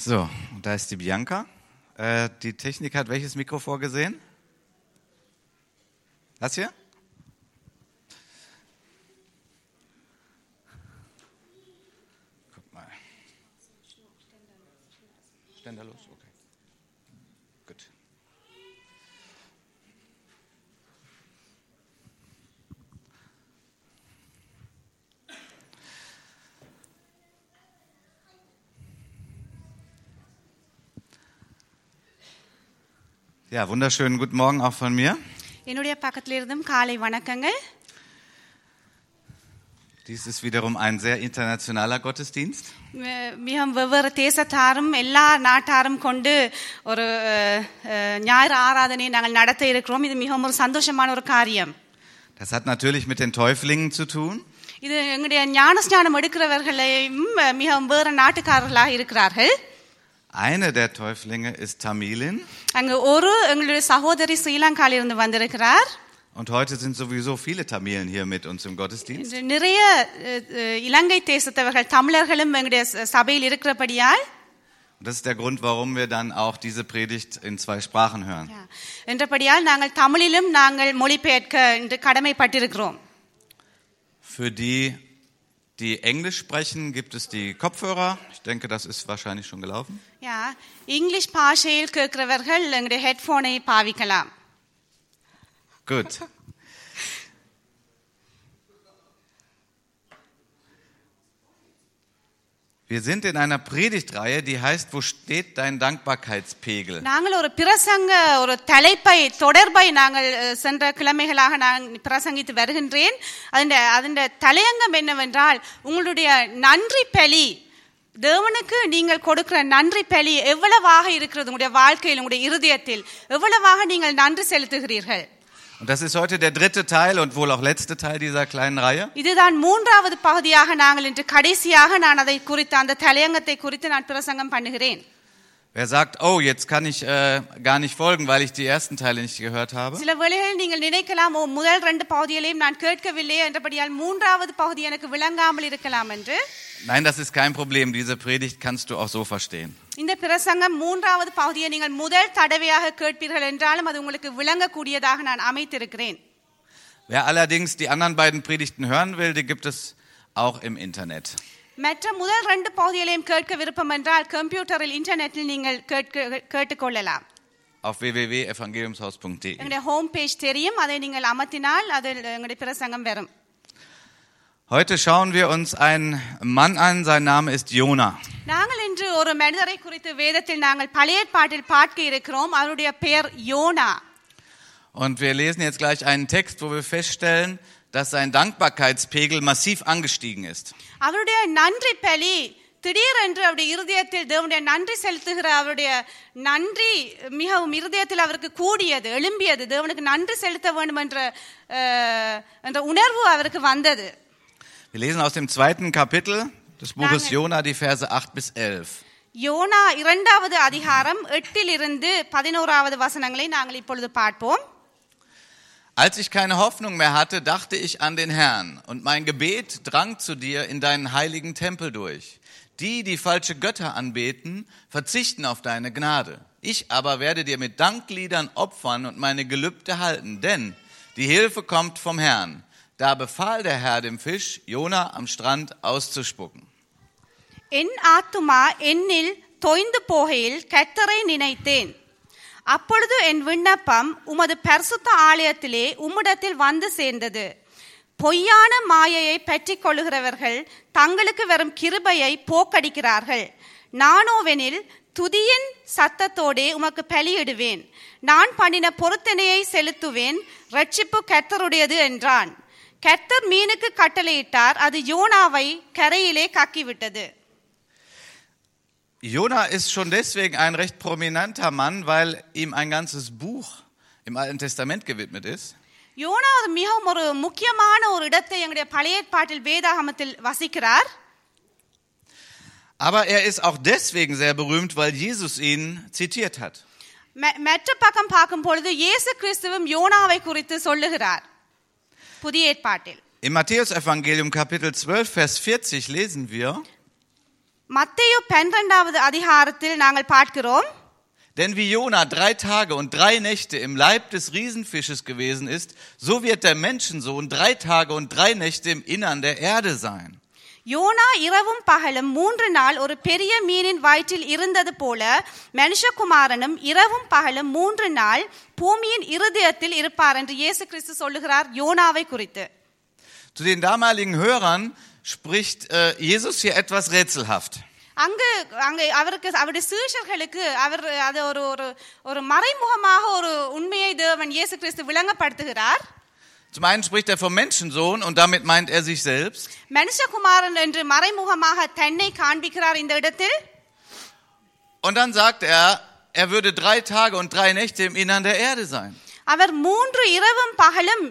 So, da ist die Bianca. Äh, die Technik hat welches Mikro vorgesehen? Das hier? Guck mal. Ständerlos, okay. Gut. Ja, wunderschönen guten Morgen auch von mir. என்னுடைய பக்கத்துல இருந்தும் காலை வணக்கங்கள் Dies ist wiederum ein sehr internationaler Gottesdienst. மி- மிகவும் வெவ்வேறு தேசத்தாரும் எல்லா நாட்டாரும் கொண்டு ஒரு அஹ், அஹ், ஞாயிறு ஆராதனையை நாங்கள் நடத்த இருக்கிறோம் இது மிகவும் ஒரு சந்தோஷமான ஒரு காரியம் Das hat natürlich mit den Täuflingen zu tun. இது எங்களுடைய ஞானஸ்நானம் எடுக்கிறவர்களையும் அஹ், மிகவும் வேறு நாட்டுக்காரர்களாக இருக்கிறார்கள் Eine der Täuflinge ist Tamilin அங்கு ஒரு எங்களுடைய சகோதரி ஸ்ரீலங்காவிலிருந்து வந்திருக்கிறார் und heute sind sowieso viele Tamilen hier mit uns im Gottesdienst. இன்று நிறைய அஹ், அஹ், இலங்கை தேசத்தவர்கள் தமிழர்களும் எங்களுடைய ச- சபையில் இருக்கிறபடியால் Und das ist der Grund, warum wir dann auch diese Predigt in zwei Sprachen hören. Ja. என்றபடியால் நாங்கள் தமிழிலும் நாங்கள் மொழிபெயர்க்க இன்று கடமைப்பட்டிருக்கிறோம் Für die, die Englisch sprechen, gibt es die Kopfhörer. Ich denke, das ist wahrscheinlich schon gelaufen. யா இங்கிலீஷ் பாஷையில் கேட்கிறவர்கள் எங்களுடைய ஹெட்போனை பாவிக்கலாம் Gut. Wir sind in einer Predigtreihe, die heißt, wo steht dein Dankbarkeitspegel? நாங்கள் ஒரு பிரசங்க ஒரு தலைப்பை தொடர்பை நாங்கள் அஹ், சென்ற கிழமைகளாக நான் பிரசங்கித்து வருகின்றேன் அதன் அதன் தலையங்கம் என்னவென்றால் உங்களுடைய நன்றி பலி தேவனுக்கு நீங்கள் கொடுக்கிற நன்றி பலி எவ்வளவாக இருக்கிறது உங்களுடைய வாழ்க்கையில் உங்களுடைய இருதயத்தில் எவ்வளவாக நீங்கள் நன்றி செலுத்துகிறீர்கள் Und das ist heute der dritte Teil und wohl auch letzte Teil dieser kleinen Reihe. இதுதான் மூன்றாவது பகுதியாக நாங்கள் இன்று கடைசியாக நான் அதை குறித்து அந்த தலையங்கத்தை குறித்து நான் பிரசங்கம் பண்ணுகிறேன் Wer sagt, oh, jetzt kann ich äh, gar nicht folgen, weil ich die ersten Teile nicht gehört habe. சில வேளைகளில் நீங்கள் நினைக்கலாம் ஓ முதல் ரெண்டு பகுதிகளையும் நான் கேட்கவில்லை என்றபடியால் மூன்றாவது பகுதி எனக்கு விளங்காமல் இருக்கலாம் என்று Nein, das ist kein Problem. Diese Predigt kannst du auch so verstehen. இந்த பிரசங்கம் மூன்றாவது பகுதியை நீங்கள் முதல் தடவையாக கேட்பீர்கள் என்றாலும் அது உங்களுக்கு விளங்கக்கூடியதாக நான் அமைத்திருக்கிறேன் Wer allerdings die anderen beiden Predigten hören will, die gibt es auch im Internet. மற்ற முதல் ரெண்டு பகுதிகளையும் கேட்க விருப்பம் என்றால் கம்ப்யூட்டரில் இன்டர்நெட்டில் நீங்கள் கேட்க கேட்டுக்கொள்ளலாம் Auf www.evangeliumshaus.de. எங்களுடைய ஹோம் பேஜ் தெரியும் அதை நீங்கள் அமர்த்தினால் அதில் எங்களுடைய பிரசங்கம் வரும் Heute schauen wir uns einen Mann an, sein Name ist Jona. நாங்கள் இன்று ஒரு மனிதரை குறித்து வேதத்தில் நாங்கள் பழைய ஏற்பாட்டில் பார்க்க இருக்கிறோம் அவருடைய பெயர் யோனா Und wir lesen jetzt gleich einen Text, wo wir feststellen, dass sein Dankbarkeitspegel massiv angestiegen ist. அவருடைய நன்றி பலி திடீரென்று அவருடைய இருதயத்தில் தேவனுடைய நன்றி செலுத்துகிற அவருடைய நன்றி மிகவும் இருதயத்தில் அவருக்கு கூடியது எழும்பியது தேவனுக்கு நன்றி செலுத்த வேண்டும் என்ற அஹ், என்ற உணர்வு அவருக்கு வந்தது Wir lesen aus dem zweiten Kapitel des Buches Danke. Jona die Verse 8 bis 11. யோனா இரண்டாவது அதிகாரம் எட்டிலிருந்து பதினோராவது வசனங்களை நாங்கள் இப்பொழுது பார்ப்போம் Als ich keine Hoffnung mehr hatte, dachte ich an den Herrn, und mein Gebet drang zu dir in deinen heiligen Tempel durch. Die, die falsche Götter anbeten, verzichten auf deine Gnade. Ich aber werde dir mit Dankliedern opfern und meine Gelübde halten, denn die Hilfe kommt vom Herrn. Da befahl der Herr dem Fisch, Jona am Strand auszuspucken. என் ஆத்துமா என்னில் தொய்ந்து போகையில் கர்த்தரை நினைத்தேன். அப்பொழுது என் விண்ணப்பம் உமது பரிசுத்த ஆலயத்திலே உம்மிடத்தில் வந்து சேர்ந்தது. பொய்யான மாயையை பற்றி கொள்ளுகிறவர்கள் தங்களுக்கு வரும் கிருபையை போக்கடிக்கிறார்கள். நானோவெனில் துதியின் சத்தத்தோடே உமக்கு பலியிடுவேன். நான் பண்ணின பொருத்தனையை செலுத்துவேன். ரட்சிப்பு கத்தருடையது என்றான். கர்த்தர் மீனுக்கு கட்டளையிட்டார் அது யோனாவை கரையிலே கக்கிவிட்டது Jona ist schon deswegen ein recht prominenter Mann, weil ihm ein ganzes Buch im Alten Testament gewidmet ist. யோனா ஒரு மிகவும் ஒரு முக்கியமான ஒரு இடத்தை எங்களுடைய பழைய ஏற்பாட்டில் வேதாகமத்தில் வசிக்கிறார் Aber er ist auch deswegen sehr berühmt, weil Jesus ihn zitiert hat. ம- மற்ற பக்கம் பார்க்கும் பொழுது இயேசு கிறிஸ்துவும் யோனாவை குறித்து சொல்லுகிறார் புதிய ஏற்பாட்டில் Im Matthäusevangelium Kapitel 12, Vers 40 lesen wir, மத்தேயு பன்னிரெண்டாவது அதிகாரத்தில் நாங்கள் பார்க்கிறோம் Denn wie Jona drei Tage und drei Nächte im Leib des Riesenfisches gewesen ist, so wird der Menschensohn drei Tage und drei Nächte im Innern der Erde sein. யோனா இரவும் பகலும் மூன்று நாள் ஒரு பெரிய மீனின் வயிற்றில் இருந்தது போல மனுஷகுமாரனும் இரவும் பகலும் மூன்று நாள் பூமியின் இருதயத்தில் இருப்பார் என்று இயேசு கிறிஸ்து சொல்லுகிறார் யோனாவை குறித்து Zu den damaligen Hörern spricht äh, Jesus hier etwas rätselhaft. அங்கு அங்கு அவருக்கு அவருடைய சீஷர்களுக்கு அவர் அது ஒரு ஒரு ஒரு மறைமுகமாக ஒரு உண்மையை தேவன் இயேசு கிறிஸ்து விளங்கப்படுத்துகிறார் Zum einen spricht er vom Menschensohn und damit meint er sich selbst. மனுஷகுமாரன் என்று மறைமுகமாக தன்னை காண்பிக்கிறார் இந்த இடத்தில் Und dann sagt er, er würde drei Tage und drei Nächte im Innern der Erde sein. அவர் மூன்று இரவும் பகலும்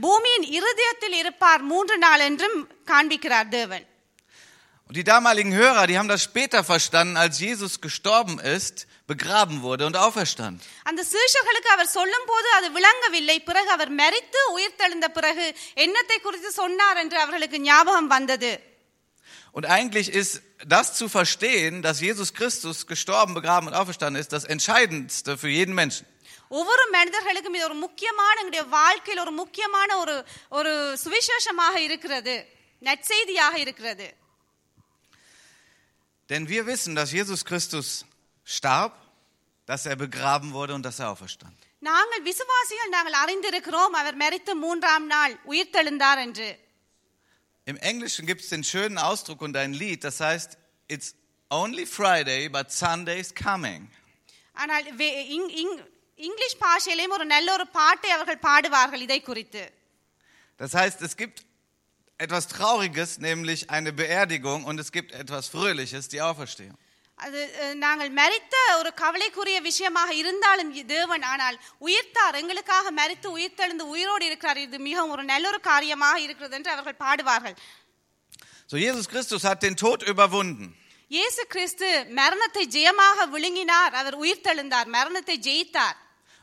பூமியின் இருதயத்தில் இருப்பார் மூன்று நாள் என்றும் காண்பிக்கிறார் தேவன் Und die damaligen Hörer, die haben das später verstanden, als Jesus gestorben ist, begraben wurde und auferstand. அந்த சீஷர்களுக்கு அவர் சொல்லும் போது அது விளங்கவில்லை பிறகு அவர் மரித்து உயிர்த்தெழுந்த பிறகு என்னத்தை குறித்து சொன்னார் என்று அவர்களுக்கு ஞாபகம் வந்தது Und eigentlich ist das zu verstehen, dass Jesus Christus gestorben, begraben und auferstanden ist, das Entscheidendste für jeden Menschen. ஒவ்வொரு மனிதர்களுக்கும் இது ஒரு முக்கியமான எங்களுடைய வாழ்க்கையில் ஒரு முக்கியமான ஒரு ஒரு சுவிசேஷமாக இருக்கிறது நற்செய்தியாக இருக்கிறது Denn wir wissen, dass Jesus Christus starb, dass er begraben wurde und dass er auferstand. நாங்கள் விசுவாசிகள் நாங்கள் அறிந்திருக்கிறோம் அவர் மரித்து மூன்றாம் நாள் உயிர்த்தெழுந்தார் என்று Im Englischen gibt es den schönen Ausdruck und ein Lied, das heißt, it's only Friday, but Sunday's coming. ஆனால் வே- இங்- இங்- இங்கிலீஷ் பாஷையிலேயும் ஒரு நல்ல ஒரு பாட்டை அவர்கள் பாடுவார்கள் இதை குறித்து Das heißt, es gibt etwas Trauriges, nämlich eine Beerdigung, und es gibt etwas Fröhliches, die Auferstehung. அது அஹ், நாங்கள் மரித்த ஒரு கவலைக்குரிய விஷயமாக இருந்தாலும் இ- தேவன் ஆனால் உயிர்த்தார் எங்களுக்காக மரித்து உயிர்த்தெழுந்து உயிரோடு இருக்கிறார் இது மிகவும் ஒரு நல்ல ஒரு காரியமாக இருக்கிறது என்று அவர்கள் பாடுவார்கள் So, Jesus Christus hat den Tod überwunden. இயேசு கிறிஸ்து மரணத்தை ஜெயமாக விழுங்கினார் அவர் உயிர்த்தெழுந்தார் மரணத்தை ஜெயித்தார்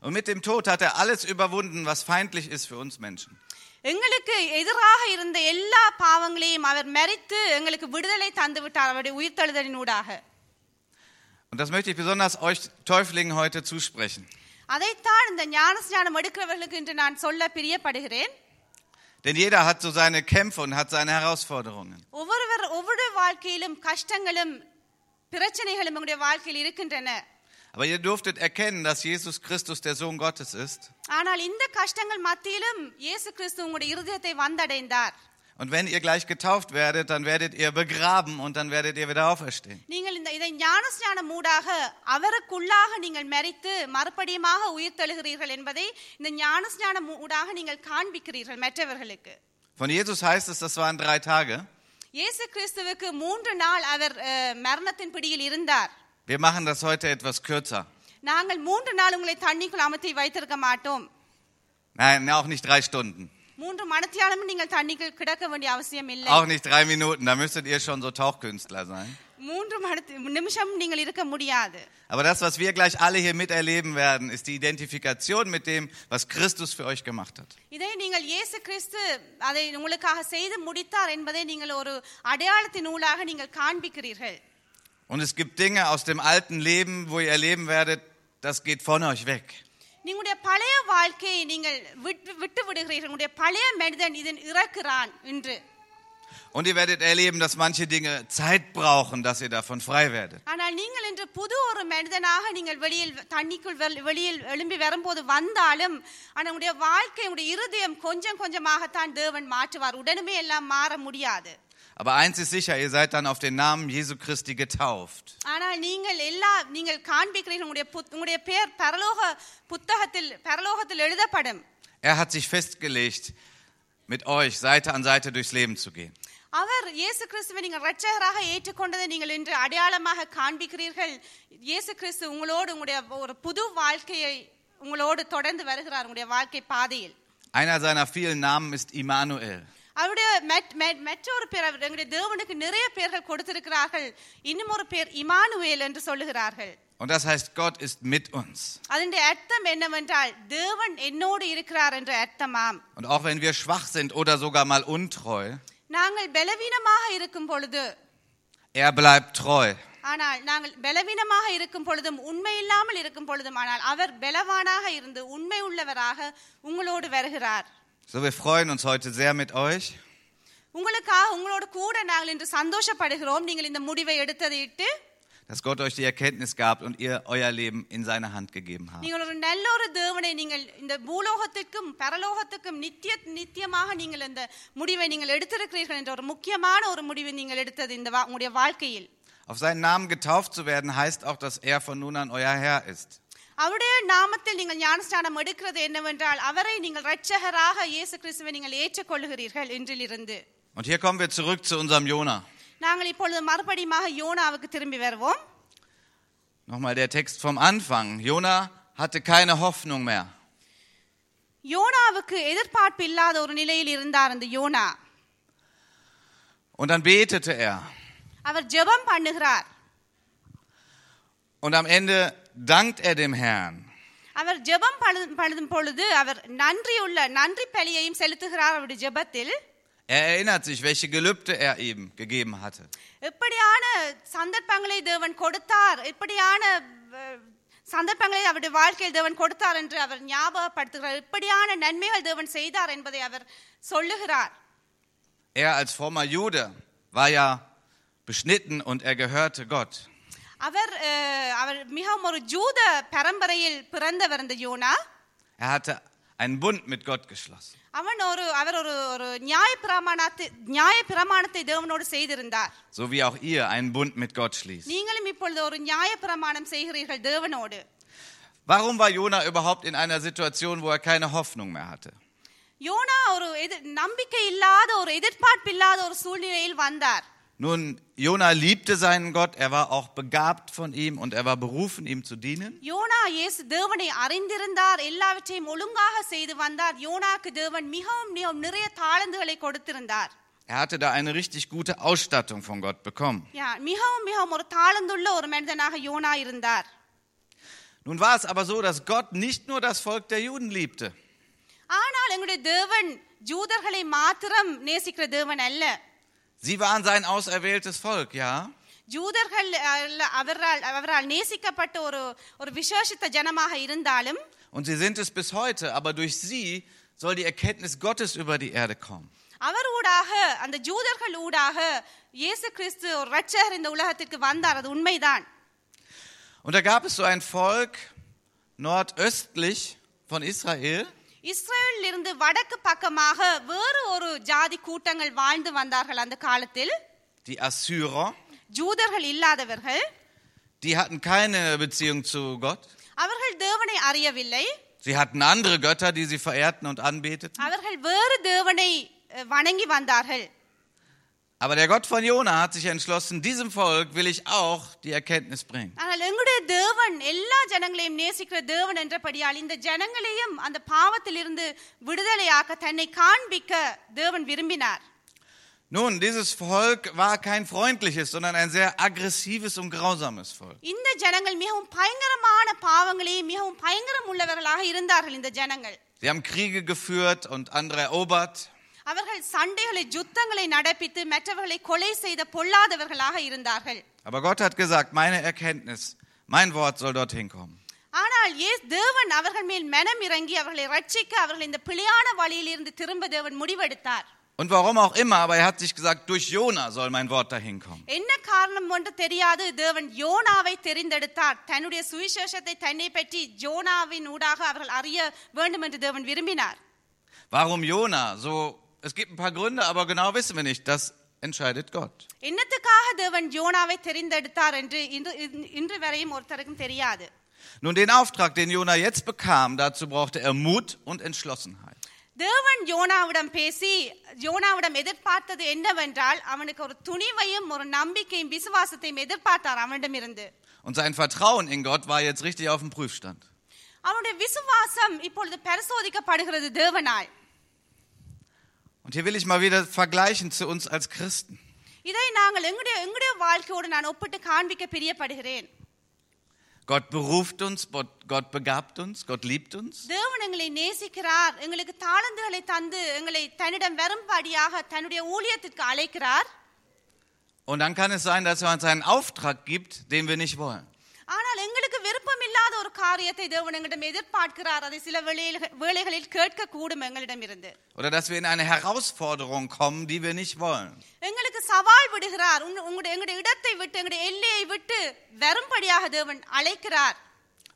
Und mit dem Tod hat er alles überwunden, was feindlich ist für uns Menschen. எங்களுக்கு எதிராக இருந்த எல்லா பாவங்களையும் அவர் மரித்து எங்களுக்கு விடுதலை தந்து விட்டார் அவருடைய உயிர்த்தெழுதலின் ஊடாக Und das möchte ich besonders euch Täuflingen heute zusprechen. அதைத்தான் இந்த ஞானஸ்நானம் எடுக்கிறவர்களுக்கு இன்று நான் சொல்ல பிரியப்படுகிறேன் Denn jeder hat so seine Kämpfe und hat seine Herausforderungen. ஒவ்வொருவர் ஒவ்வொரு வாழ்க்கையிலும் கஷ்டங்களும் பிரச்சனைகளும் உங்களுடைய வாழ்க்கையில் இருக்கின்றன Aber ihr durftet erkennen, dass Jesus Christus der Sohn Gottes ist. ஆனால் இந்த கஷ்டங்கள் மத்தியிலும் இயேசு கிறிஸ்து உங்களுடைய இருதயத்தை வந்தடைந்தார் Und wenn ihr gleich getauft werdet, dann werdet ihr begraben und dann werdet ihr wieder auferstehen. நீங்கள் இந்த இதை ஞானஸ்நானம் ஊடாக அவருக்குள்ளாக நீங்கள் மரித்து மறுபடியுமாக உயிர்த்தெழுகிறீர்கள் என்பதை இந்த ஞானஸ்நானம் ஊடாக நீங்கள் காண்பிக்கிறீர்கள் மற்றவர்களுக்கு Von Jesus heißt es, das waren drei Tage. இயேசு கிறிஸ்துவுக்கு மூன்று நாள் அவர் அஹ், மரணத்தின் பிடியில் இருந்தார் Wir machen das heute etwas kürzer. நாங்கள் மூன்று நாள் உங்களை தண்ணிக்குள் அமர்த்தி வைத்திருக்க மாட்டோம் Nein, auch nicht drei Stunden. மூன்று மணத்தியாலும் நீங்கள் தண்ணிக்குள் கிடக்க வேண்டிய அவசியம் இல்லை Auch nicht drei Minuten, da müsstet ihr schon so Tauchkünstler sein. மூன்று மணி நிமிஷம் நீங்கள் இருக்க முடியாது Aber das, was wir gleich alle hier miterleben werden, ist die Identifikation mit dem, was Christus für euch gemacht hat. இதை நீங்கள் இயேசு கிறிஸ்து அதை உங்களுக்காக செய்து முடித்தார் என்பதை நீங்கள் ஒரு அடையாளத்தின் ஊடாக நீங்கள் காண்பிக்கிறீர்கள் Und es gibt Dinge aus dem alten Leben, wo ihr erleben werdet, das geht von euch weg. நீங்களுடைய பழைய வாழ்க்கையை நீங்கள் விட்டு விட்டு விடுகிறீர்கள் உங்களுடைய பழைய மனிதன் இதன் இறக்குறான் என்று Und ihr werdet erleben, dass manche Dinge Zeit brauchen, dass ihr davon frei werdet. ஆனால் நீங்கள் இன்று புது ஒரு மனிதனாக நீங்கள் வெளியில் தண்ணிக்குள் வெள்- வெளியில் எழும்பி வரும்போது வந்தாலும் ஆனால் உங்களுடைய வாழ்க்கை உங்களுடைய இருதயம் கொஞ்சம் கொஞ்சமாகத்தான் தேவன் மாற்றுவார் உடனுமே எல்லாம் மாற முடியாது Aber eins ist sicher, ihr seid dann auf den Namen Jesu Christi getauft. ஆனால் நீங்கள் எல்லா நீங்கள் காண்பிக்கிறீர்கள் உங்களுடைய புத்- உங்களுடைய பேர் பரலோக புத்தகத்தில் பரலோகத்தில் எழுதப்படும் Er hat sich festgelegt, mit euch Seite an Seite durchs Leben zu gehen. அவர் இயேசு கிறிஸ்துவை நீங்கள் இரட்சகராக ஏற்றுக்கொண்டதை நீங்கள் இன்று அடையாளமாக காண்பிக்கிறீர்கள் இயேசு கிறிஸ்து உங்களோடு உங்களுடைய ஒரு புது வாழ்க்கையை உங்களோடு தொடர்ந்து வருகிறார் உங்களுடைய வாழ்க்கை பாதையில் Einer seiner vielen Namen ist Immanuel. அவருடைய மெட்- மெட்- மற்றொரு பேர் அவர் எங்களுடைய தேவனுக்கு நிறைய பேர்கள் கொடுத்திருக்கிறார்கள் இன்னும் ஒரு பேர் இமானுவேல் என்று சொல்லுகிறார்கள் Und das heißt, Gott ist mit uns. அதனுடைய அர்த்தம் என்னவென்றால் தேவன் என்னோடு இருக்கிறார் என்ற அர்த்தமாம் Und auch wenn wir schwach sind oder sogar mal untreu, நாங்கள் பலவீனமாக இருக்கும் பொழுது er bleibt treu. ஆனால் நாங்கள் பலவீனமாக இருக்கும் பொழுதும் உண்மை இல்லாமல் இருக்கும் பொழுதும் ஆனால் அவர் பலவானாக இருந்து உண்மை உள்ளவராக உங்களோடு வருகிறார் So, wir freuen uns heute sehr mit euch. உங்களுக்காக உங்களோடு கூட நாங்கள் இன்று சந்தோஷப்படுகிறோம் நீங்கள் இந்த முடிவை எடுத்ததை இட்டு dass Gott euch die Erkenntnis gab und ihr euer Leben in seine Hand gegeben habt. நீங்கள் ஒரு நல்ல ஒரு தேவனை நீங்கள் இந்த பூலோகத்திற்கும் பரலோகத்துக்கும் நித்திய நித்தியமாக நீங்கள் இந்த முடிவை நீங்கள் எடுத்திருக்கிறீர்கள் என்ற ஒரு முக்கியமான ஒரு முடிவை நீங்கள் எடுத்தது இந்த வா- உங்களுடைய வாழ்க்கையில் Auf seinen Namen getauft zu werden, heißt auch, dass er von nun an euer Herr ist. அவருடைய நாமத்தில் நீங்கள் ஞானஸ்நானம் எடுக்கிறது என்னவென்றால் அவரை நீங்கள் இரட்சகராக இயேசு கிறிஸ்துவை நீங்கள் ஏற்றுக்கொள்ளுகிறீர்கள் இன்றிலிருந்து Und hier kommen wir zurück zu unserem Jona. நாங்கள் இப்பொழுது மறுபடியுமாக யோனாவுக்கு திரும்பி வருவோம் Nochmal der Text vom Anfang. Jona hatte keine Hoffnung mehr. யோனாவுக்கு எதிர்பார்ப்பு இல்லாத ஒரு நிலையில் இருந்தார் அந்த யோனா Und dann betete er. அவர் ஜெபம் பண்ணுகிறார் Und am Ende dankt er dem Herrn. அவர் ஜெபம் பழு- பழுதும் பொழுது அவர் நன்றியுள்ள நன்றி பலியையும் செலுத்துகிறார் அவருடைய ஜெபத்தில் Er erinnert sich, welche Gelübde er ihm gegeben hatte. எப்படியான சந்தர்ப்பங்களை தேவன் கொடுத்தார் எப்படியான அஹ், சந்தர்ப்பங்களை அவருடைய வாழ்க்கையில் தேவன் கொடுத்தார் என்று அவர் ஞாபகப்படுத்துகிறார் எப்படியான நன்மைகள் தேவன் செய்தார் என்பதை அவர் சொல்லுகிறார் Er als frommer Jude war ja beschnitten und er gehörte Gott. அவர் அஹ், அவர் மிகவும் ஒரு ஜூத பரம்பரையில் பிறந்தவர் இந்த யோனா Er hatte einen Bund mit Gott geschlossen. அவன் ஒரு அவர் ஒரு ஒரு நியாய பிரமாணத்தை நியாய பிரமாணத்தை தேவனோடு செய்திருந்தார் So wie auch ihr einen Bund mit Gott schließt. நீங்களும் இப்பொழுது ஒரு நியாய பிரமாணம் செய்கிறீர்கள் தேவனோடு Warum war Jona überhaupt in einer Situation, wo er keine Hoffnung mehr hatte? யோனா ஒரு எதிர் நம்பிக்கை இல்லாத ஒரு எதிர்பார்ப்பு இல்லாத ஒரு சூழ்நிலையில் வந்தார் Nun, Jona liebte seinen Gott, er war auch begabt von ihm und er war berufen, ihm zu dienen. யோனா இயேசு தேவனை அறிந்திருந்தார் எல்லாவற்றையும் ஒழுங்காக செய்து வந்தார் யோனாக்கு தேவன் மிகவும் மிகவும் நிறைய தாளந்துகளை கொடுத்திருந்தார் Er hatte da eine richtig gute Ausstattung von Gott bekommen. யா, மிகவும் மிகவும் ஒரு தாளந்துள்ள ஒரு மனிதனாக யோனா இருந்தார் Nun war es aber so, dass Gott nicht nur das Volk der Juden liebte. ஆனால் எங்களுடைய தேவன் ஜூதர்களை மாத்திரம் நேசிக்கிற தேவன் அல்ல Sie waren sein auserwähltes Volk, ja. ஜூதர்கள் அல்ல, அவரால் அவரால் நேசிக்கப்பட்ட ஒரு ஒரு விசேஷித்த ஜனமாக இருந்தாலும் Und sie sind es bis heute, aber durch sie soll die Erkenntnis Gottes über die Erde kommen. அவர் ஊடாக அந்த ஜூதர்கள் ஊடாக இயேசு கிறிஸ்து ஒரு ரட்சகர் இந்த உலகத்திற்கு வந்தார் அது உண்மைதான் Und da gab es so ein Volk nordöstlich von Israel, இஸ்ரேலில் இருந்து வடக்கு பக்கமாக வேறு ஒரு ஜாதி கூட்டங்கள் வாழ்ந்து வந்தார்கள் அந்த காலத்தில் die Assyrer. ஜூதர்கள் இல்லாதவர்கள் Die hatten keine Beziehung zu Gott. அவர்கள் தேவனை அறியவில்லை Sie hatten andere Götter, die sie verehrten und anbeteten. அவர்கள் வேறு தேவனை அஹ், வணங்கி வந்தார்கள் Aber der Gott von Jona hat sich entschlossen, diesem Volk will ich auch die Erkenntnis bringen. ஆனால் எங்களுடைய தேவன் எல்லா ஜனங்களையும் நேசிக்கிற தேவன் என்றபடியால் இந்த ஜனங்களையும் அந்த பாவத்திலிருந்து விடுதலையாக்க தன்னை காண்பிக்க தேவன் விரும்பினார் Nun, dieses Volk war kein freundliches, sondern ein sehr aggressives und grausames Volk. இந்த ஜனங்கள் மிகவும் பயங்கரமான பாவங்களையும் மிகவும் பயங்கரம் உள்ளவர்களாக இருந்தார்கள் இந்த ஜனங்கள் Sie haben Kriege geführt und andere erobert. அவர்கள் சண்டைகளை யுத்தங்களை நடப்பித்து மற்றவர்களை கொலை செய்த பொல்லாதவர்களாக இருந்தார்கள் Aber Gott hat gesagt, meine Erkenntnis, mein Wort soll dorthin kommen. ஆனால் ஏ தேவன் அவர்கள் மேல் மனம் இறங்கி அவர்களை ரட்சிக்க அவர்கள் இந்த பிழையான வழியிலிருந்து திரும்ப தேவன் முடிவெடுத்தார் Und warum auch immer, aber er hat sich gesagt, durch Jona soll mein Wort dahin kommen. என்ன காரணம் என்று தெரியாது தேவன் யோனாவை தெரிந்தெடுத்தார் தன்னுடைய சுவிசேஷத்தை தன்னை பற்றி ஜோனாவின் ஊடாக அவர்கள் அறிய வேண்டும் என்று தேவன் விரும்பினார் Warum Jona? So, es gibt ein paar Gründe, aber genau wissen wir nicht. Das entscheidet Gott. என்னத்துக்காக தேவன் யோனாவை தெரிந்தெடுத்தார் என்று இன்று இன்று வரையும் ஒருத்தருக்கும் தெரியாது Nun, den Auftrag, den Jona jetzt bekam, dazu brauchte er Mut und Entschlossenheit. தேவன் யோனாவிடம் பேசி யோனாவிடம் எதிர்பார்த்தது என்னவென்றால் அவனுக்கு ஒரு துணிவையும் ஒரு நம்பிக்கையும் விசுவாசத்தையும் எதிர்பார்த்தார் அவனிடமிருந்து Und sein Vertrauen in Gott war jetzt richtig auf dem Prüfstand. அவனுடைய விசுவாசம் இப்பொழுது பரிசோதிக்கப்படுகிறது தேவனால் Und hier will ich mal wieder vergleichen zu uns als Christen. இதை நாங்கள் எங்களுடைய எங்களுடைய வாழ்க்கையோடு நான் ஒப்பிட்டு காண்பிக்க பிரியப்படுகிறேன் Gott beruft uns, Gott- Gott begabt uns, Gott liebt uns. தேவன் எங்களை நேசிக்கிறார் எங்களுக்கு தாளந்துகளை தந்து எங்களை தன்னிடம் வரும்படியாக தன்னுடைய ஊழியத்திற்கு அழைக்கிறார் Und dann kann es sein, dass er uns einen Auftrag gibt, den wir nicht wollen. ஆனால் எங்களுக்கு விருப்பம் இல்லாத ஒரு காரியத்தை தேவன் எங்களிடம் எதிர்பார்க்கிறார். அதை சில வேளைகளில் கேட்க கூடும் எங்களிடம் இருந்து Oder dass wir in eine Herausforderung kommen, die wir nicht wollen. எங்களுக்கு சவால் விடுகிறார். உங்க- உங்களுடைய எங்களுடைய இடத்தை விட்டு எங்களுடைய எல்லையை விட்டு வரும்படியாக தேவன் அழைக்கிறார்.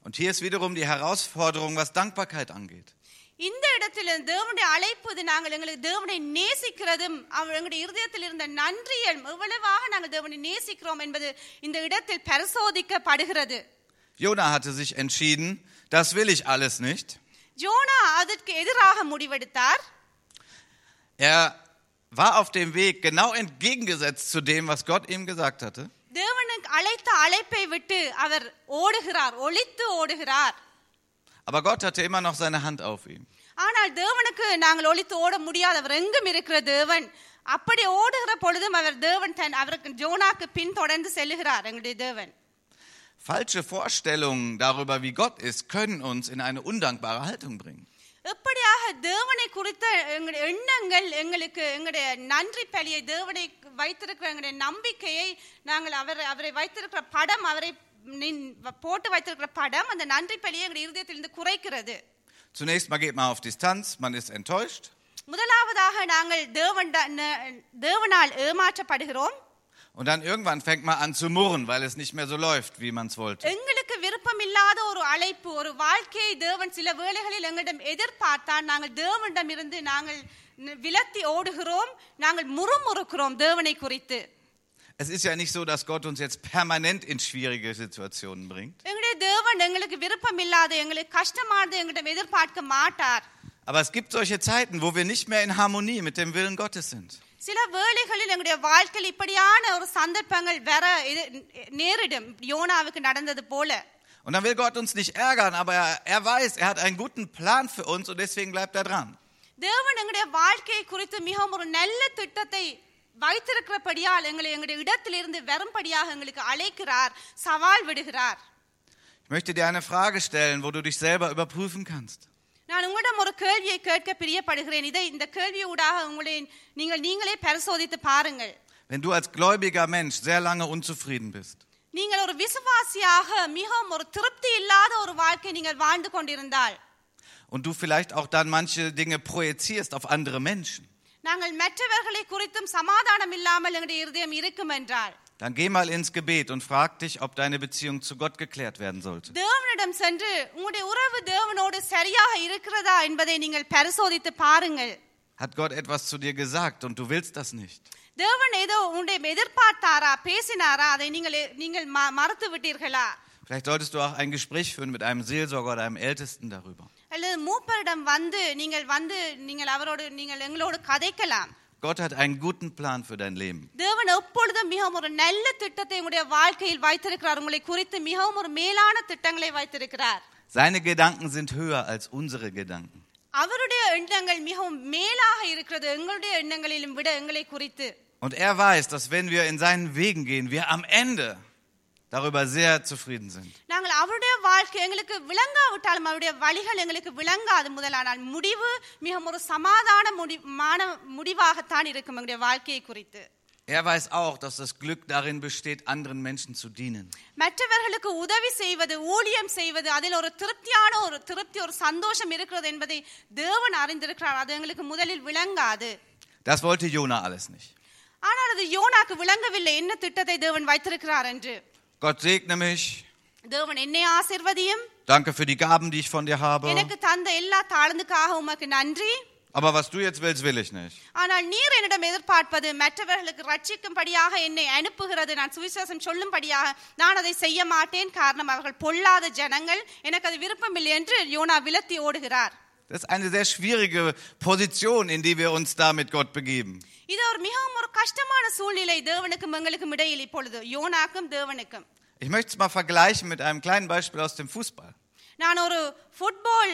Und hier ist wiederum die Herausforderung, was Dankbarkeit angeht. இந்த இடத்துல தேவனுடைய அழைப்பு இது. நாங்கள் எங்களுக்கு தேவனை நேசிக்கிறதும் எங்களுடைய இருதயத்தில் இருந்த நன்றியும் எவ்வளவாக நாங்கள் தேவனை நேசிக்கிறோம் என்பது இந்த இடத்தில் பரிசோதிக்கப்படுகிறது. Jona hatte sich entschieden, das will ich alles nicht. ஜோனா அதற்கு எதிராக முடிவெடுத்தார் Er war auf dem Weg genau entgegengesetzt zu dem, was Gott ihm gesagt hatte. தேவனுக்கு அழைத்த அழைப்பை விட்டு அவர் ஓடுகிறார் ஒளித்து ஓடுகிறார் Aber Gott hatte immer noch seine Hand auf ihm. ஆனால் தேவனுக்கு நாங்கள் ஒளித்து ஓட முடியாது அவர் எங்கும் இருக்கிற தேவன் அப்படி ஓடுகிற பொழுதும் அவர் தேவன் தன் அவருக்கு ஜோனாக்கு பின் தொடர்ந்து செல்லுகிறார் எங்களுடைய தேவன் Falsche Vorstellungen darüber, wie Gott ist, können uns in eine undankbare Haltung bringen. எப்படியாக தேவனை குறித்த எங்களுடைய எண்ணங்கள் எங்களுக்கு எங்களுடைய நன்றி பலியை தேவனை வைத்திருக்கிற எங்களுடைய நம்பிக்கையை நாங்கள் அவர் அவரை வைத்திருக்கிற படம் அவரை நின்- போட்டு வைத்திருக்கிற படம் அந்த நன்றி பலியை எங்களுடைய இருதயத்திலிருந்து குறைக்கிறது Zunächst mal geht man auf Distanz, man ist enttäuscht. முதலாவதாக நாங்கள் தேவன் தேவனால் ஏமாற்றப்படுகிறோம் Und dann irgendwann fängt man an zu murren, weil es nicht mehr so läuft, wie man es wollte. எங்களுக்கு விருப்பம் இல்லாத ஒரு அழைப்பு ஒரு வாழ்க்கையை தேவன் சில வேளைகளில் எங்களிடம் எதிர்பார்த்தால் நாங்கள் தேவனிடம் இருந்து நாங்கள் ந- விலத்தி ஓடுகிறோம் நாங்கள் முறுமுறுக்கிறோம் தேவனை குறித்து Es ist ja nicht so, dass Gott uns jetzt permanent in schwierige Situationen bringt. எங்களுடைய தேவன் எங்களுக்கு விருப்பம் இல்லாத எங்களுக்கு கஷ்டமானது எங்களிடம் எதிர்பார்க்க மாட்டார் Aber es gibt solche Zeiten, wo wir nicht mehr in Harmonie mit dem Willen Gottes sind. சில வேளைகளில் எங்களுடைய வாழ்க்கையில் இப்படியான ஒரு சந்தர்ப்பங்கள் வர இது நேரிடும் யோனாவுக்கு நடந்தது போல Und dann will Gott uns nicht ärgern, aber er, er weiß, er hat einen guten Plan für uns und deswegen bleibt er dran. தேவன் எங்களுடைய வாழ்க்கையை குறித்து மிகவும் ஒரு நல்ல திட்டத்தை வைத்திருக்கிறபடியால் எங்களை எங்களுடைய இடத்திலிருந்து வரும்படியாக எங்களுக்கு அழைக்கிறார் சவால் விடுகிறார் Ich möchte dir eine Frage stellen, wo du dich selber überprüfen kannst. நான் உங்களிடம் ஒரு கேள்வியை கேட்க பிரியப்படுகிறேன் இதை இந்த கேள்வியூடாக உங்களை நீங்கள் நீங்களே பரிசோதித்து பாருங்கள் Wenn du als gläubiger Mensch sehr lange unzufrieden bist, நீங்கள் ஒரு விசுவாசியாக மிகவும் ஒரு திருப்தி இல்லாத ஒரு வாழ்க்கை நீங்கள் வாழ்ந்து கொண்டிருந்தால் und du vielleicht auch dann manche Dinge projizierst auf andere Menschen, நாங்கள் மற்றவர்களை குறித்தும் சமாதானம் இல்லாமல் எங்களுடைய இருதயம் இருக்கும் என்றால் dann geh mal ins Gebet und frag dich, ob deine Beziehung zu Gott geklärt werden sollte. தேவனிடம் சென்று உங்களுடைய உறவு தேவனோடு சரியாக இருக்கிறதா என்பதை நீங்கள் பரிசோதித்து பாருங்கள் Hat Gott etwas zu dir gesagt und du willst das nicht? தேவன் ஏதோ உன்னை எதிர்பார்த்தாரா பேசினாரா அதை நீங்கள் நீங்கள் ம- மறுத்து விட்டீர்களா Vielleicht solltest du auch ein Gespräch führen mit einem Seelsorger oder einem Ältesten darüber. அல்லது மூப்பரிடம் வந்து நீங்கள் வந்து நீங்கள் அவரோடு நீங்கள் எங்களோடு கதைக்கலாம் Gott hat einen guten Plan für dein Leben. தேவன் எப்பொழுதும் மிகவும் ஒரு நல்ல திட்டத்தை உங்களுடைய வாழ்க்கையில் வைத்திருக்கிறார் உங்களை குறித்து மிகவும் ஒரு மேலான திட்டங்களை வைத்திருக்கிறார் Seine Gedanken sind höher als unsere Gedanken. அவருடைய எண்ணங்கள் மிகவும் மேலாக இருக்கிறது எங்களுடைய எண்ணங்களிலும் விட எங்களை குறித்து Und er weiß, dass wenn wir in seinen Wegen gehen, wir am Ende darüber sehr zufrieden sind. நாங்கள் அவருடைய வாழ்க்கை எங்களுக்கு விளங்காவிட்டாலும் அவருடைய வழிகள் எங்களுக்கு விளங்காது முதலானால் முடிவு மிகவும் ஒரு சமாதான முடி மான முடிவாகத்தான் இருக்கும் எங்களுடைய வாழ்க்கையை குறித்து Er weiß auch, dass das Glück darin besteht, anderen Menschen zu dienen. மற்றவர்களுக்கு உதவி செய்வது ஊழியம் செய்வது அதில் ஒரு திருப்தியான ஒரு திருப்தி ஒரு சந்தோஷம் இருக்கிறது என்பதை தேவன் அறிந்திருக்கிறார் அது எங்களுக்கு முதலில் விளங்காது Das wollte Jona alles nicht. ஆனால் அது யோனாக்கு விளங்கவில்லை என்ன திட்டத்தை தேவன் வைத்திருக்கிறார் என்று Gott segne mich. தேவன் என்னை ஆசிர்வதியும் Danke für die Gaben, die ich von dir habe. எனக்கு தந்த எல்லா தாழ்ந்துக்காக உமக்கு நன்றி Aber was du jetzt willst, will ich nicht. ஆனால் நீர் என்னிடம் எதிர்பார்ப்பது மற்றவர்களுக்கு ரட்சிக்கும்படியாக என்னை அனுப்புகிறது நான் சுவிசேஷம் சொல்லும்படியாக நான் அதை செய்ய மாட்டேன் காரணம் அவர்கள் பொல்லாத ஜனங்கள் எனக்கு அது விருப்பமில்லை என்று யோனா விலத்தி ஓடுகிறார் Das ist eine sehr schwierige Position, in die wir uns da mit Gott begeben. இது ஒரு மிகவும் ஒரு கஷ்டமான சூழ்நிலை தேவனுக்கும் எங்களுக்கும் இடையில் இப்பொழுது யோனாக்கும் தேவனுக்கும் Ich möchte es mal vergleichen mit einem kleinen Beispiel aus dem Fußball. நான் ஒரு football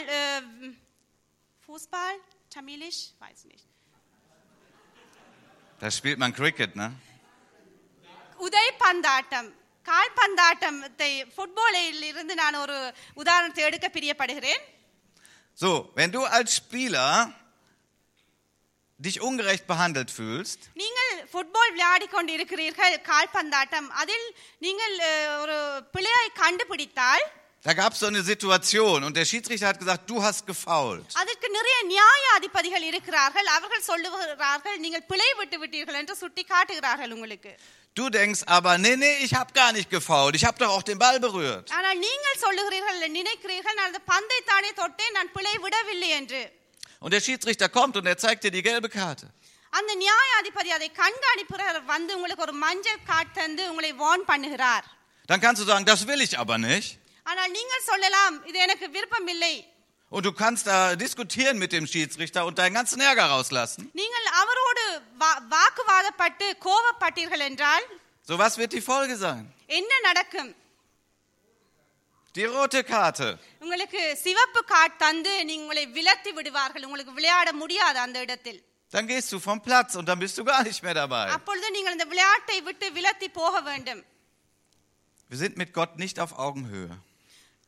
football Tamilish weiß nicht Da spielt man Cricket, ne? உதைப்பந்தாட்டம் கால்பந்தாட்டத்தை ஃபுட்பாலில் இருந்து நான் ஒரு உதாரணத்தை எடுக்க பிரியப்படுகிறேன் So, wenn du als Spieler dich ungerecht behandelt fühlst, நீங்கள் ஃபுட்பால் விளையாடி கொண்டு இருக்கிறீர்கள் கால்பந்தாட்டம் அதில் நீங்கள் அஹ், ஒரு பிழையை கண்டுபிடித்தால் da gab es so eine Situation und der Schiedsrichter hat gesagt, du hast gefault. அதற்கு நிறைய நியாயாதிபதிகள் இருக்கிறார்கள் அவர்கள் சொல்லுகிறார்கள் நீங்கள் பிழை விட்டு விட்டீர்கள் என்று சுட்டி காட்டுகிறார்கள் உங்களுக்கு Du denkst aber, nee, nee, ich habe gar nicht gefault, ich habe doch auch den Ball berührt. ஆனால் நீங்கள் சொல்லுகிறீர்கள் நினைக்கிறீர்கள் நான் அந்த பந்தை தானே தொட்டேன் நான் பிழை விடவில்லை என்று Und der Schiedsrichter kommt und er zeigt dir die gelbe Karte. அந்த நியாயாதிபதி அதை கண்காணிப்புறவர் வந்து உங்களுக்கு ஒரு மஞ்சள் கார்டு தந்து உங்களை வார்ன் பண்ணுகிறார் Dann kannst du sagen, das will ich aber nicht. ஆனால் நீங்கள் சொல்லலாம் இது எனக்கு விருப்பம் இல்லை Und du kannst da diskutieren mit dem Schiedsrichter und deinen ganzen Ärger rauslassen. நீங்கள் அவரோடு வா- வாக்குவாதப்பட்டு கோபப்பட்டீர்கள் என்றால் So was wird die Folge sein? என்ன நடக்கும் Die rote Karte. உங்களுக்கு சிவப்பு கார்டு தந்து நீங்க உங்களை விலத்தி விடுவார்கள் உங்களுக்கு விளையாட முடியாது அந்த இடத்தில் Dann gehst du vom Platz und dann bist du gar nicht mehr dabei. அப்பொழுது நீங்கள் இந்த விளையாட்டை விட்டு விலத்தி போக வேண்டும் Wir sind mit Gott nicht auf Augenhöhe.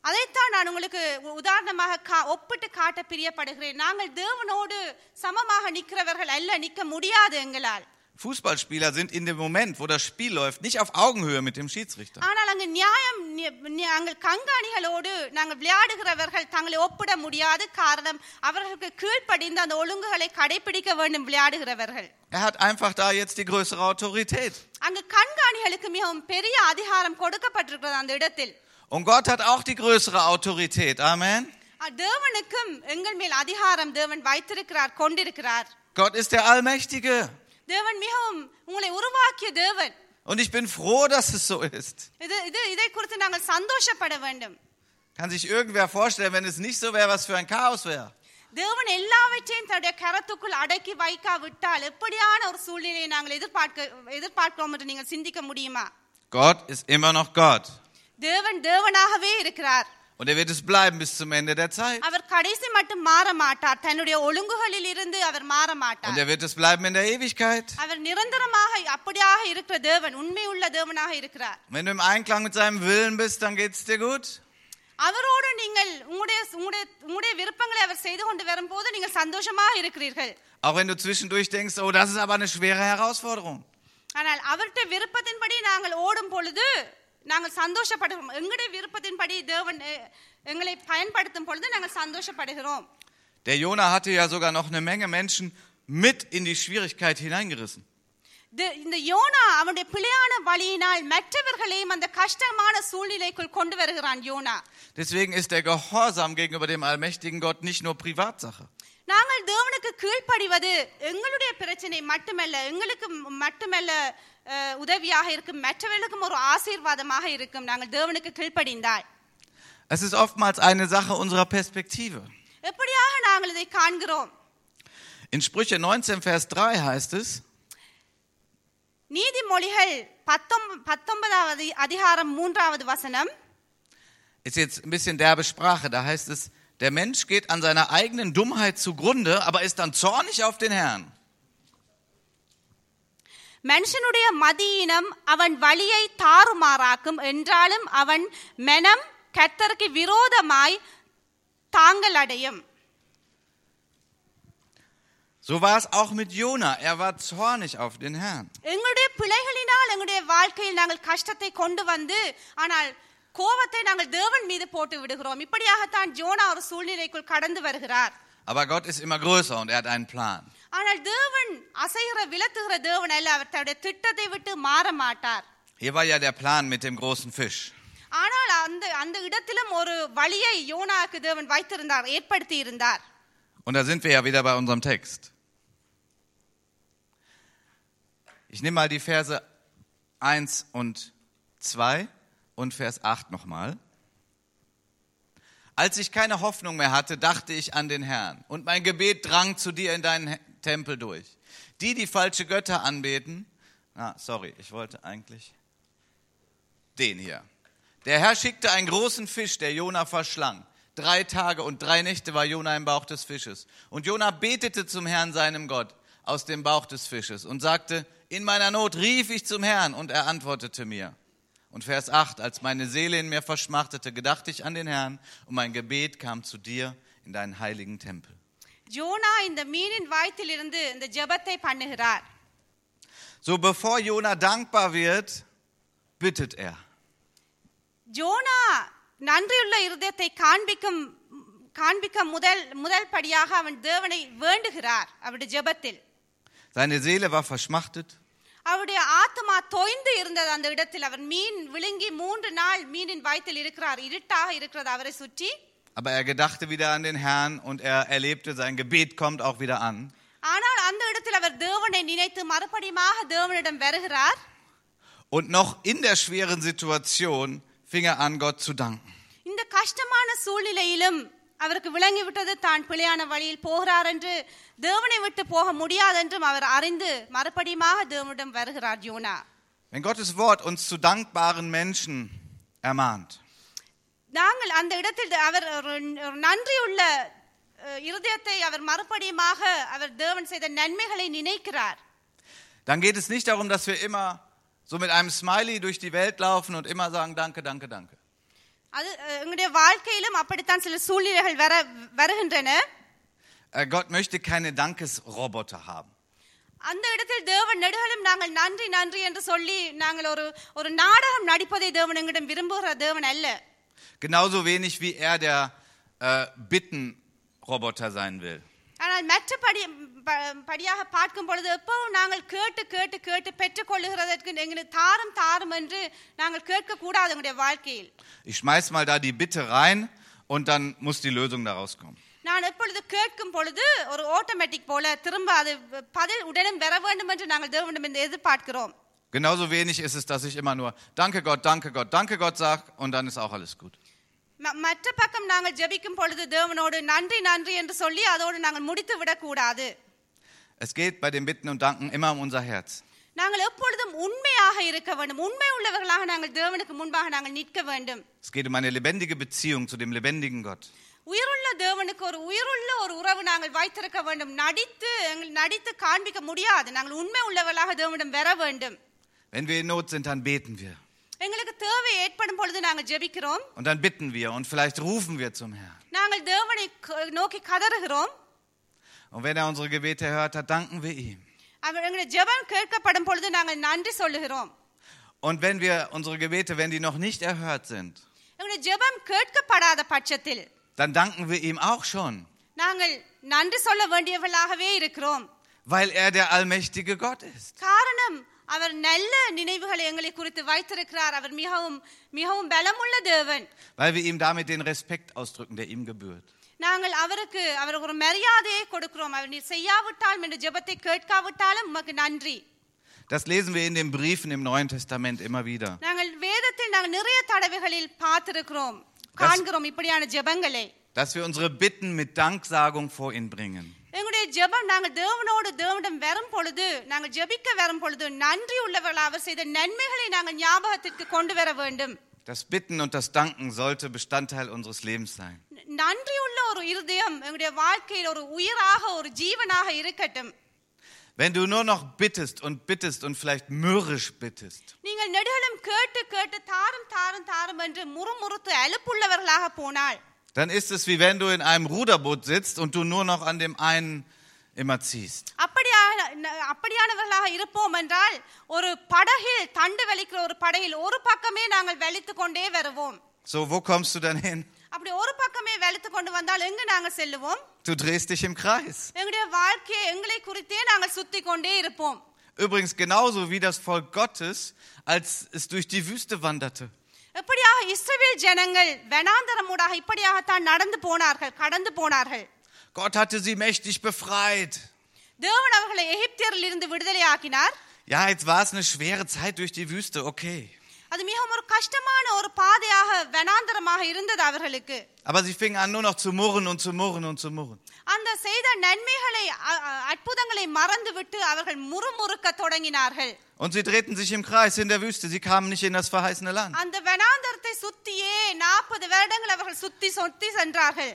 அதைத்தான் நான் உங்களுக்கு உ- உதாரணமாக கா- ஒப்பிட்டு காட்ட பிரியப்படுகிறேன் நாங்கள் தேவனோடு சமமாக நிற்கிறவர்கள் அல்ல நிற்க முடியாது எங்களால் Fußballspieler sind in dem Moment, wo das Spiel läuft, nicht auf Augenhöhe mit dem Schiedsrichter. ஆனால் அங்கு நியாயம் நி- நி- நாங்கள் கண்காணிகளோடு நாங்கள் விளையாடுகிறவர்கள் தங்களை ஒப்பிட முடியாது காரணம் அவர்களுக்கு கீழ்ப்படிந்து அந்த ஒழுங்குகளை கடைபிடிக்க வேண்டும் விளையாடுகிறவர்கள் Er hat einfach da jetzt die größere Autorität. அங்கு கண்காணிகளுக்கு மிகவும் பெரிய அதிகாரம் கொடுக்கப்பட்டிருக்கிறது அந்த இடத்தில் Und Gott hat auch die größere Autorität. Amen. அ- தேவனுக்கும் எங்கள் மேல் அதிகாரம் தேவன் வைத்திருக்கிறார் கொண்டிருக்கிறார் Gott ist der Allmächtige. தேவன் மிகவும் உங்களை உருவாக்கிய தேவன் Und ich bin froh, dass es so ist. இது இது இதை குறித்து நாங்கள் சந்தோஷப்பட வேண்டும் Kann sich irgendwer vorstellen, wenn es nicht so wäre, was für ein Chaos wäre? தேவன் எல்லாவற்றையும் தன்னுடைய கரத்துக்குள் அடக்கி வைக்காவிட்டால் எப்படியான ஒரு சூழ்நிலையை நாங்கள் எதிர்பார்க்க எதிர்பார்க்கிறோம் என்று நீங்கள் சிந்திக்க முடியுமா Gott ist immer noch Gott. தேவன் தேவனாகவே இருக்கிறார் Und er wird es bleiben bis zum Ende der Zeit. அவர் கடைசி மட்டும் மாற மாட்டார் தன்னுடைய ஒழுங்குகளில் இருந்து அவர் மாற Und மாட்டார் er wird es bleiben in der Ewigkeit. அவர் நிரந்தரமாக அப்படியாக இருக்கிற தேவன் உண்மையுள்ள தேவனாக இருக்கிறார் Wenn du im Einklang mit seinem Willen bist, dann geht es dir gut. அவரோடு நீங்கள் உங்களுடைய உங்களுடைய உங்களுடைய விருப்பங்களை அவர் செய்து கொண்டு வரும்போது நீங்கள் சந்தோஷமாக இருக்கிறீர்கள் Auch wenn du zwischendurch denkst, oh, das ist aber eine schwere Herausforderung. ஆனால் அவருடைய விருப்பத்தின்படி நாங்கள் ஓடும் பொழுது நாங்கள் சந்தோஷப்படுகிறோம் எங்களுடைய விருப்பத்தின்படி தேவன் அஹ், எங்களை பயன்படுத்தும் பொழுது நாங்கள் சந்தோஷப்படுகிறோம் Der Jona hatte ja sogar noch eine Menge Menschen mit in die Schwierigkeit hineingerissen. தி- இந்த யோனா அவனுடைய பிழையான வழியினால் மற்றவர்களையும் அந்த கஷ்டமான சூழ்நிலைக்குள் கொண்டு வருகிறான் YONO Deswegen ist der Gehorsam gegenüber dem allmächtigen Gott nicht nur Privatsache. நாங்கள் தேவனுக்கு கீழ்ப்படிவது எங்களுடைய பிரச்சனை மட்டுமல்ல எங்களுக்கு மட்டுமல்ல அஹ், உதவியாக இருக்கும் மற்றவர்களுக்கும் ஒரு ஆசீர்வாதமாக இருக்கும் நாங்கள் தேவனுக்கு கீழ்ப்படிந்தால் Es ist oftmals eine Sache unserer Perspektive. எப்படியாக நாங்கள் இதை காண்கிறோம் In Sprüche 19, Vers 3 heißt es, நீதிமொழிகள் பத்தொம் பத்தொன்பதாவது அதிகாரம் மூன்றாவது வசனம் ist jetzt ein bisschen derbe Sprache, da heißt es, der Mensch geht an seiner eigenen Dummheit zugrunde, aber ist dann zornig auf den Herrn. மனுஷனுடைய மதியினம் அவன் வழியை தாறுமாறாக்கும் என்றாலும் அவன் மனம் கர்த்தருக்கு விரோதமாய் தாங்கள் அடையும் So war es auch mit Jona. Er war zornig auf den Herrn. எங்களுடைய பிழைகளினால் எங்களுடைய வாழ்க்கையில் நாங்கள் கஷ்டத்தை கொண்டு வந்து ஆனால் கோபத்தை நாங்கள் தேவன் மீது போட்டு விடுகிறோம் இப்படியாகத்தான் ஜோனா ஒரு சூழ்நிலைக்குள் கடந்து வருகிறார் Aber Gott ist immer größer und er hat einen Plan. ஆனால் தேவன் அசைகிற விலத்துகிற தேவன் அல்ல அவர் தன்னுடைய திட்டத்தை விட்டு மாற மாட்டார் Hier war ja der Plan mit dem großen Fisch. ஆனால் அந்த அந்த இடத்திலும் ஒரு வழியை யோனாக்கு தேவன் வைத்திருந்தார் ஏற்படுத்தி இருந்தார் Und da sind wir ja wieder bei unserem Text. Ich nehme mal die Verse 1 und 2 und Vers 8 nochmal. Als ich keine Hoffnung mehr hatte, dachte ich an den Herrn und mein Gebet drang zu dir in deinen Tempel durch. Die, die falsche Götter anbeten, ah, sorry, ich wollte eigentlich den hier. Der Herr schickte einen großen Fisch, der Jona verschlang. Drei Tage und drei Nächte war Jona im Bauch des Fisches. Und Jona betete zum Herrn, seinem Gott, aus dem Bauch des Fisches und sagte, in meiner Not rief ich zum Herrn und er antwortete mir. Und Vers 8, als meine Seele in mir verschmachtete, gedachte ich an den Herrn und mein Gebet kam zu dir in deinen heiligen Tempel. ஜோனா இந்த மீனின் வாய்த்திலிருந்து இந்த ஜெபத்தை பண்ணுகிறார் So bevor Jona dankbar wird, bittet er. ஜோனா நன்றியுள்ள இருதயத்தை காண்பிக்கும் காண்பிக்க முதல் முதல் படியாக அவன் தேவனை வேண்டுகிறார் அவருடைய ஜெபத்தில் Seine Seele war verschmachtet. அவருடைய ஆத்மா தோய்ந்து இருந்தது அந்த இடத்தில் அவர் மீன் விழுங்கி மூன்று நாள் மீனின் வயிற்றில் இருக்கிறார் இருட்டாக இருக்கிறது அவரை சுற்றி Aber er gedachte wieder an den Herrn und er erlebte, sein Gebet kommt auch wieder an. ஆனால் அந்த இடத்தில் அவர் தேவனை நினைத்து மறுபடியுமாக தேவனிடம் வருகிறார் Und noch in der schweren Situation fing er an, Gott zu danken. இந்த கஷ்டமான சூழ்நிலையிலும் அவருக்கு விளங்கிவிட்டது தான் பிழையான வழியில் போகிறார் என்று தேவனை விட்டு போக முடியாதென்றும் அவர் அறிந்து மறுபடியுமாக தேவனிடம் வருகிறார் யோனா Wenn Gottes Wort uns zu dankbaren Menschen ermahnt, நாங்கள் அந்த இடத்தில் அவர் ஒரு ஒரு நன்றியுள்ள அஹ், இருதயத்தை அவர் மறுபடியுமாக அவர் தேவன் செய்த நன்மைகளை நினைக்கிறார் dann geht es nicht darum, dass wir immer so mit einem Smiley durch die Welt laufen und immer sagen, danke, danke, danke. அது அஹ், எங்களுடைய வாழ்க்கையிலும் அப்படித்தான் சில சூழ்நிலைகள் வர வருகின்றன Äh, Gott möchte keine Dankesroboter haben. அந்த இடத்தில் தேவன் நெடுகளும் நாங்கள் நன்றி நன்றி என்று சொல்லி நாங்கள் ஒரு ஒரு நாடகம் நடிப்பதை தேவன் எங்களிடம் விரும்புகிற தேவன் அல்ல Genauso wenig wie er der äh, Bittenroboter sein will. ஆனால் மற்ற படி ப- படியாக பார்க்கும் பொழுது எப்பவும் நாங்கள் கேட்டு கேட்டு கேட்டு பெற்றுக்கொள்ளுகிறதற்கு எங்களுக்கு தாரும் தாரும் என்று நாங்கள் கேட்கக்கூடாது எங்களுடைய வாழ்க்கையில் Ich schmeiß mal da die Bitte rein und dann muss die Lösung daraus kommen. நான் எப்பொழுது கேட்கும் பொழுது ஒரு ஆட்டோமேட்டிக் போல திரும்ப அது பதில் உடனும் பெற வேண்டும் என்று நாங்கள் தேவனிடம் இருந்து எதிர்பார்க்கிறோம் Genauso wenig ist es, dass ich immer nur Danke Gott, danke Gott, danke Gott sage und dann ist auch alles gut. ம- மற்ற பக்கம் நாங்கள் ஜெபிக்கும் பொழுது தேவனோடு நன்றி நன்றி என்று சொல்லி அதோடு நாங்கள் முடித்து விடக்கூடாது Es geht bei dem Bitten und Danken immer um unser Herz. நாங்கள் எப்பொழுதும் உண்மையாக இருக்க வேண்டும் உண்மை உள்ளவர்களாக நாங்கள் தேவனுக்கு முன்பாக நாங்கள் நிற்க வேண்டும் Es geht um eine lebendige Beziehung zu dem lebendigen Gott. உயிருள்ள தேவனுக்கு ஒரு உயிருள்ள ஒரு உறவு நாங்கள் வைத்திருக்க வேண்டும் நடித்து எங்கள் நடித்து காண்பிக்க முடியாது நாங்கள் உண்மை உள்ளவர்களாக தேவனிடம் வர வேண்டும் Wenn wir in Not sind, dann beten wir. எங்களுக்கு தேவை ஏற்படும் பொழுது நாங்கள் ஜெபிக்கிறோம் Und dann bitten wir und vielleicht rufen wir zum Herrn. நாங்கள் தேவனை க- நோக்கி கதறுகிறோம் Und wenn er unsere Gebete hört, dann danken wir ihm. அவர் எங்களுடைய ஜெபம் கேட்கப்படும் பொழுது நாங்கள் நன்றி சொல்லுகிறோம் Und wenn wir unsere Gebete, wenn die noch nicht erhört sind, எங்களுடைய ஜெபம் கேட்கப்படாத பட்சத்தில் dann danken wir ihm auch schon, நாங்கள் நன்றி சொல்ல வேண்டியவர்களாகவே இருக்கிறோம் weil er der allmächtige Gott ist. காரணம் அவர் நல்ல நினைவுகளை எங்களை குறித்து வைத்திருக்கிறார் அவர் மிகவும் மிகவும் பலமுள்ள தேவன் Weil wir ihm damit den Respekt ausdrücken, der ihm gebührt. நாங்கள் அவருக்கு அவருக்கு ஒரு மரியாதையை கொடுக்கிறோம் அவர் நீர் செய்யாவிட்டாலும் என்ற ஜெபத்தை கேட்காவிட்டாலும் உமக்கு நன்றி Das lesen wir in den Briefen im Neuen Testament immer wieder. நாங்கள் வேதத்தில் நாங்கள் நிறைய தடவைகளில் பார்த்திருக்கிறோம் காண்கிறோம் இப்படியான ஜெபங்களை Dass wir unsere Bitten mit Danksagung vor ihn bringen. எங்களுடைய ஜெபம் நாங்கள் தேவனோடு தேவனிடம் வரும் பொழுது நாங்கள் ஜெபிக்க வரும் பொழுது நன்றி உள்ளவர்கள் அவர் செய்த நன்மைகளை நாங்கள் ஞாபகத்திற்கு கொண்டு வர வேண்டும் Das Bitten und das Danken sollte Bestandteil unseres Lebens sein. நன்றியுள்ள ஒரு இருதயம் எங்களுடைய வாழ்க்கையில் ஒரு உயிராக ஒரு ஜீவனாக இருக்கட்டும் Wenn du nur noch bittest und bittest und vielleicht mürrisch bittest, நீங்கள் நெடுகளும் கேட்டு கேட்டு தாரும் தாரும் தாரும் என்று முறுமுறுத்து அலுப்புள்ளவர்களாக போனால் dann ist es wie wenn du in einem Ruderboot sitzt und du nur noch an dem einen immer ziehst. அப்படியான அப்படியானவர்களாக இருப்போம் என்றால் ஒரு படகில் தண்டு வலிக்கிற ஒரு படகில் ஒரு பக்கமே நாங்கள் வலித்து கொண்டே வருவோம் So, wo kommst du dann hin? அப்படி ஒரு பக்கமே வலித்து கொண்டு வந்தால் எங்கு நாங்கள் செல்லுவோம் Du drehst dich im Kreis. எங்களுடைய வாழ்க்கையை எங்களை குறித்தே நாங்கள் சுத்தி கொண்டே இருப்போம் Übrigens genauso wie das Volk Gottes, als es durch die Wüste wanderte. எப்படியாக இஸ்ரவேல் ஜனங்கள் வனாந்தரமூடாக இப்படியாகத்தான் நடந்து போனார்கள் கடந்து போனார்கள் Gott hatte sie mächtig befreit. தேவன் அவர்களை எகிப்தியரில் இருந்து விடுதலை ஆக்கினார் Ja, jetzt war es eine schwere Zeit durch die Wüste, okay. அது மிகவும் ஒரு கஷ்டமான ஒரு பாதையாக வனாந்தரமாக இருந்தது அவர்களுக்கு Aber sie fingen an, nur noch zu murren und zu murren und zu murren. அந்த செய்த நன்மைகளை அ- அ- அற்புதங்களை மறந்துவிட்டு அவர்கள் முறுமுறுக்க தொடங்கினார்கள் Und sie drehten sich im Kreis in der Wüste. Sie kamen nicht in das verheißene Land. அந்த வனாந்தரத்தை சுத்தியே நாற்பது வருடங்கள் அவர்கள் சுத்தி சுத்தி சென்றார்கள்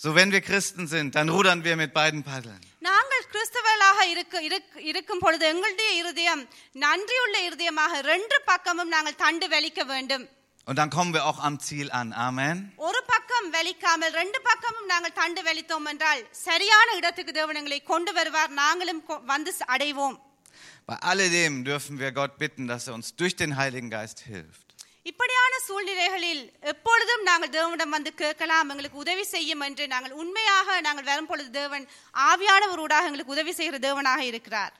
So, wenn wir Christen sind, dann rudern wir mit beiden Paddeln. நாங்கள் கிறிஸ்தவர்களாக இருக்க இருக்க- இருக்கும் பொழுது எங்களுடைய இருதயம் நன்றியுள்ள இருதயமாக ரெண்டு பக்கமும் நாங்கள் தண்டு வலிக்க வேண்டும் Und dann kommen wir auch am Ziel an. Amen. ஒரு பக்கம் பக்கம் வலிக்காமல் ரெண்டு பக்கமும் நாங்கள் தண்டு வலித்தோம் என்றால் சரியான இடத்துக்கு தேவன் எங்களை கொண்டு வருவார் நாங்களும் கொ- வந்து ச- அடைவோம் Bei alledem dürfen wir Gott bitten, dass er uns durch den Heiligen Geist hilft. இப்படியான சூழ்நிலைகளில் எப்பொழுதும் நாங்கள் தேவனிடம் வந்து கேட்கலாம் எங்களுக்கு உதவி செய்யும் என்று நாங்கள் உண்மையாக நாங்கள் வரும் பொழுது தேவன் ஆவியானவரூடாக எங்களுக்கு உதவி செய்கிற தேவனாக இருக்கிறார்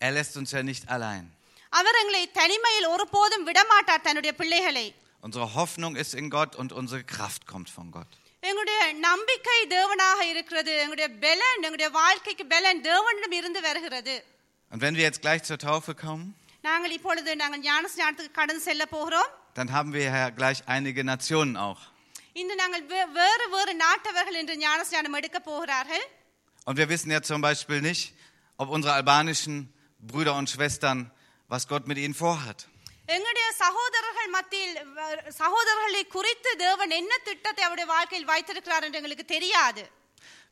Er lässt uns ja nicht allein. அவர் எங்களை தனிமையில் ஒருபோதும் விடமாட்டார் தன்னுடைய பிள்ளைகளை Unsere Hoffnung ist in Gott und unsere Kraft kommt von Gott. எங்களுடைய நம்பிக்கை தேவனாக இருக்கிறது எங்களுடைய பெலன் எங்களுடைய வாழ்க்கைக்கு பெலன் தேவனிடம் இருந்து வருகிறது Und wenn wir jetzt gleich zur Taufe kommen, நாங்கள் இப்பொழுது நாங்கள் ஞானஸ்நானத்துக்கு கடந்து செல்ல போகிறோம் dann haben wir ja gleich einige Nationen auch. இன்று நாங்கள் வே- வேறு வேறு நாட்டவர்கள் என்று ஞானஸ்நானம் எடுக்க போகிறார்கள் Und wir wissen ja zum Beispiel nicht, ob unsere albanischen Brüder und Schwestern, was Gott mit ihnen vorhat. எங்களுடைய சகோதரர்கள் மத்தியில் வ- சகோதரர்களை குறித்து தேவன் என்ன திட்டத்தை அவருடைய வாழ்க்கையில் வைத்திருக்கிறார் என்று எங்களுக்கு தெரியாது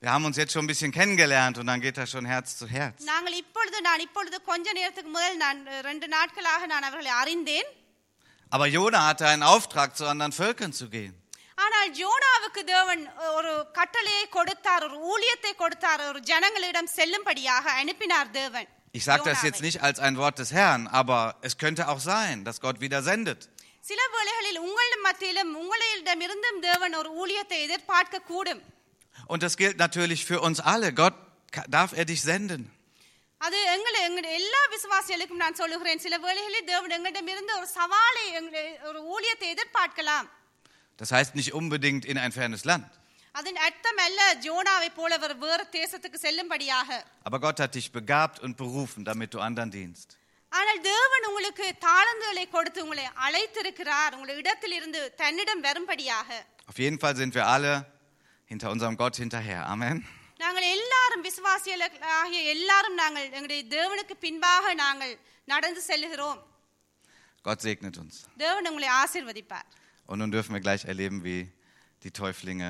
Wir haben uns jetzt schon ein bisschen kennengelernt und dann geht das schon Herz zu Herz. நாங்கள் இப்பொழுது நான் இப்பொழுது கொஞ்ச நேரத்துக்கு முதல் நான் அஹ், ரெண்டு நாட்களாக நான் அவர்களை அறிந்தேன் Aber Jona hatte einen Auftrag, zu anderen Völkern zu gehen. ஆனால் ஜோனாவுக்கு தேவன் ஒரு கட்டளையை கொடுத்தார் ஒரு ஊழியத்தை கொடுத்தார் ஒரு ஜனங்களிடம் செல்லும்படியாக அனுப்பினார் தேவன் Ich sage das யோனாவை. jetzt nicht als ein Wort des Herrn, aber es könnte auch sein, dass Gott wieder sendet. சில வேளைகளில் உங்கள் மத்தியிலும் உங்களிடமிருந்தும் தேவன் ஒரு ஊழியத்தை எதிர்பார்க்க கூடும் Und das gilt natürlich für uns alle. Gott ka- darf er dich senden. அது எங்களை எங்களுடைய எல்லா விசுவாசிகளுக்கும் நான் சொல்லுகிறேன் சில வேளைகளில் தேவன் எங்களிடமிருந்து ஒரு சவாலை எங்களை- ஒரு ஊழியத்தை எதிர்பார்க்கலாம் Das heißt nicht unbedingt in ein fernes Land. அதன் அர்த்தம் அல்ல ஜோனாவை போல ஒரு வேறு தேசத்துக்கு செல்லும்படியாக Aber Gott hat dich begabt und berufen, damit du anderen dienst. ஆனால் தேவன் உங்களுக்கு தாளந்துகளை கொடுத்து உங்களை அழைத்திருக்கிறார் உங்களுடைய இடத்தில் இருந்து தன்னிடம் வரும்படியாக Auf jeden Fall sind wir alle hinter unserem Gott hinterher. Amen. நாங்கள் எல்லாரும் விசுவாசிகள் ஆகிய எல்லாரும் நாங்கள் எங்களுடைய தேவனுக்கு பின்பாக நாங்கள் நடந்து செல்லுகிறோம் Gott segnet uns. தேவன் உங்களை ஆசீர்வதிப்பார் Und nun dürfen wir gleich erleben, wie die Täuflinge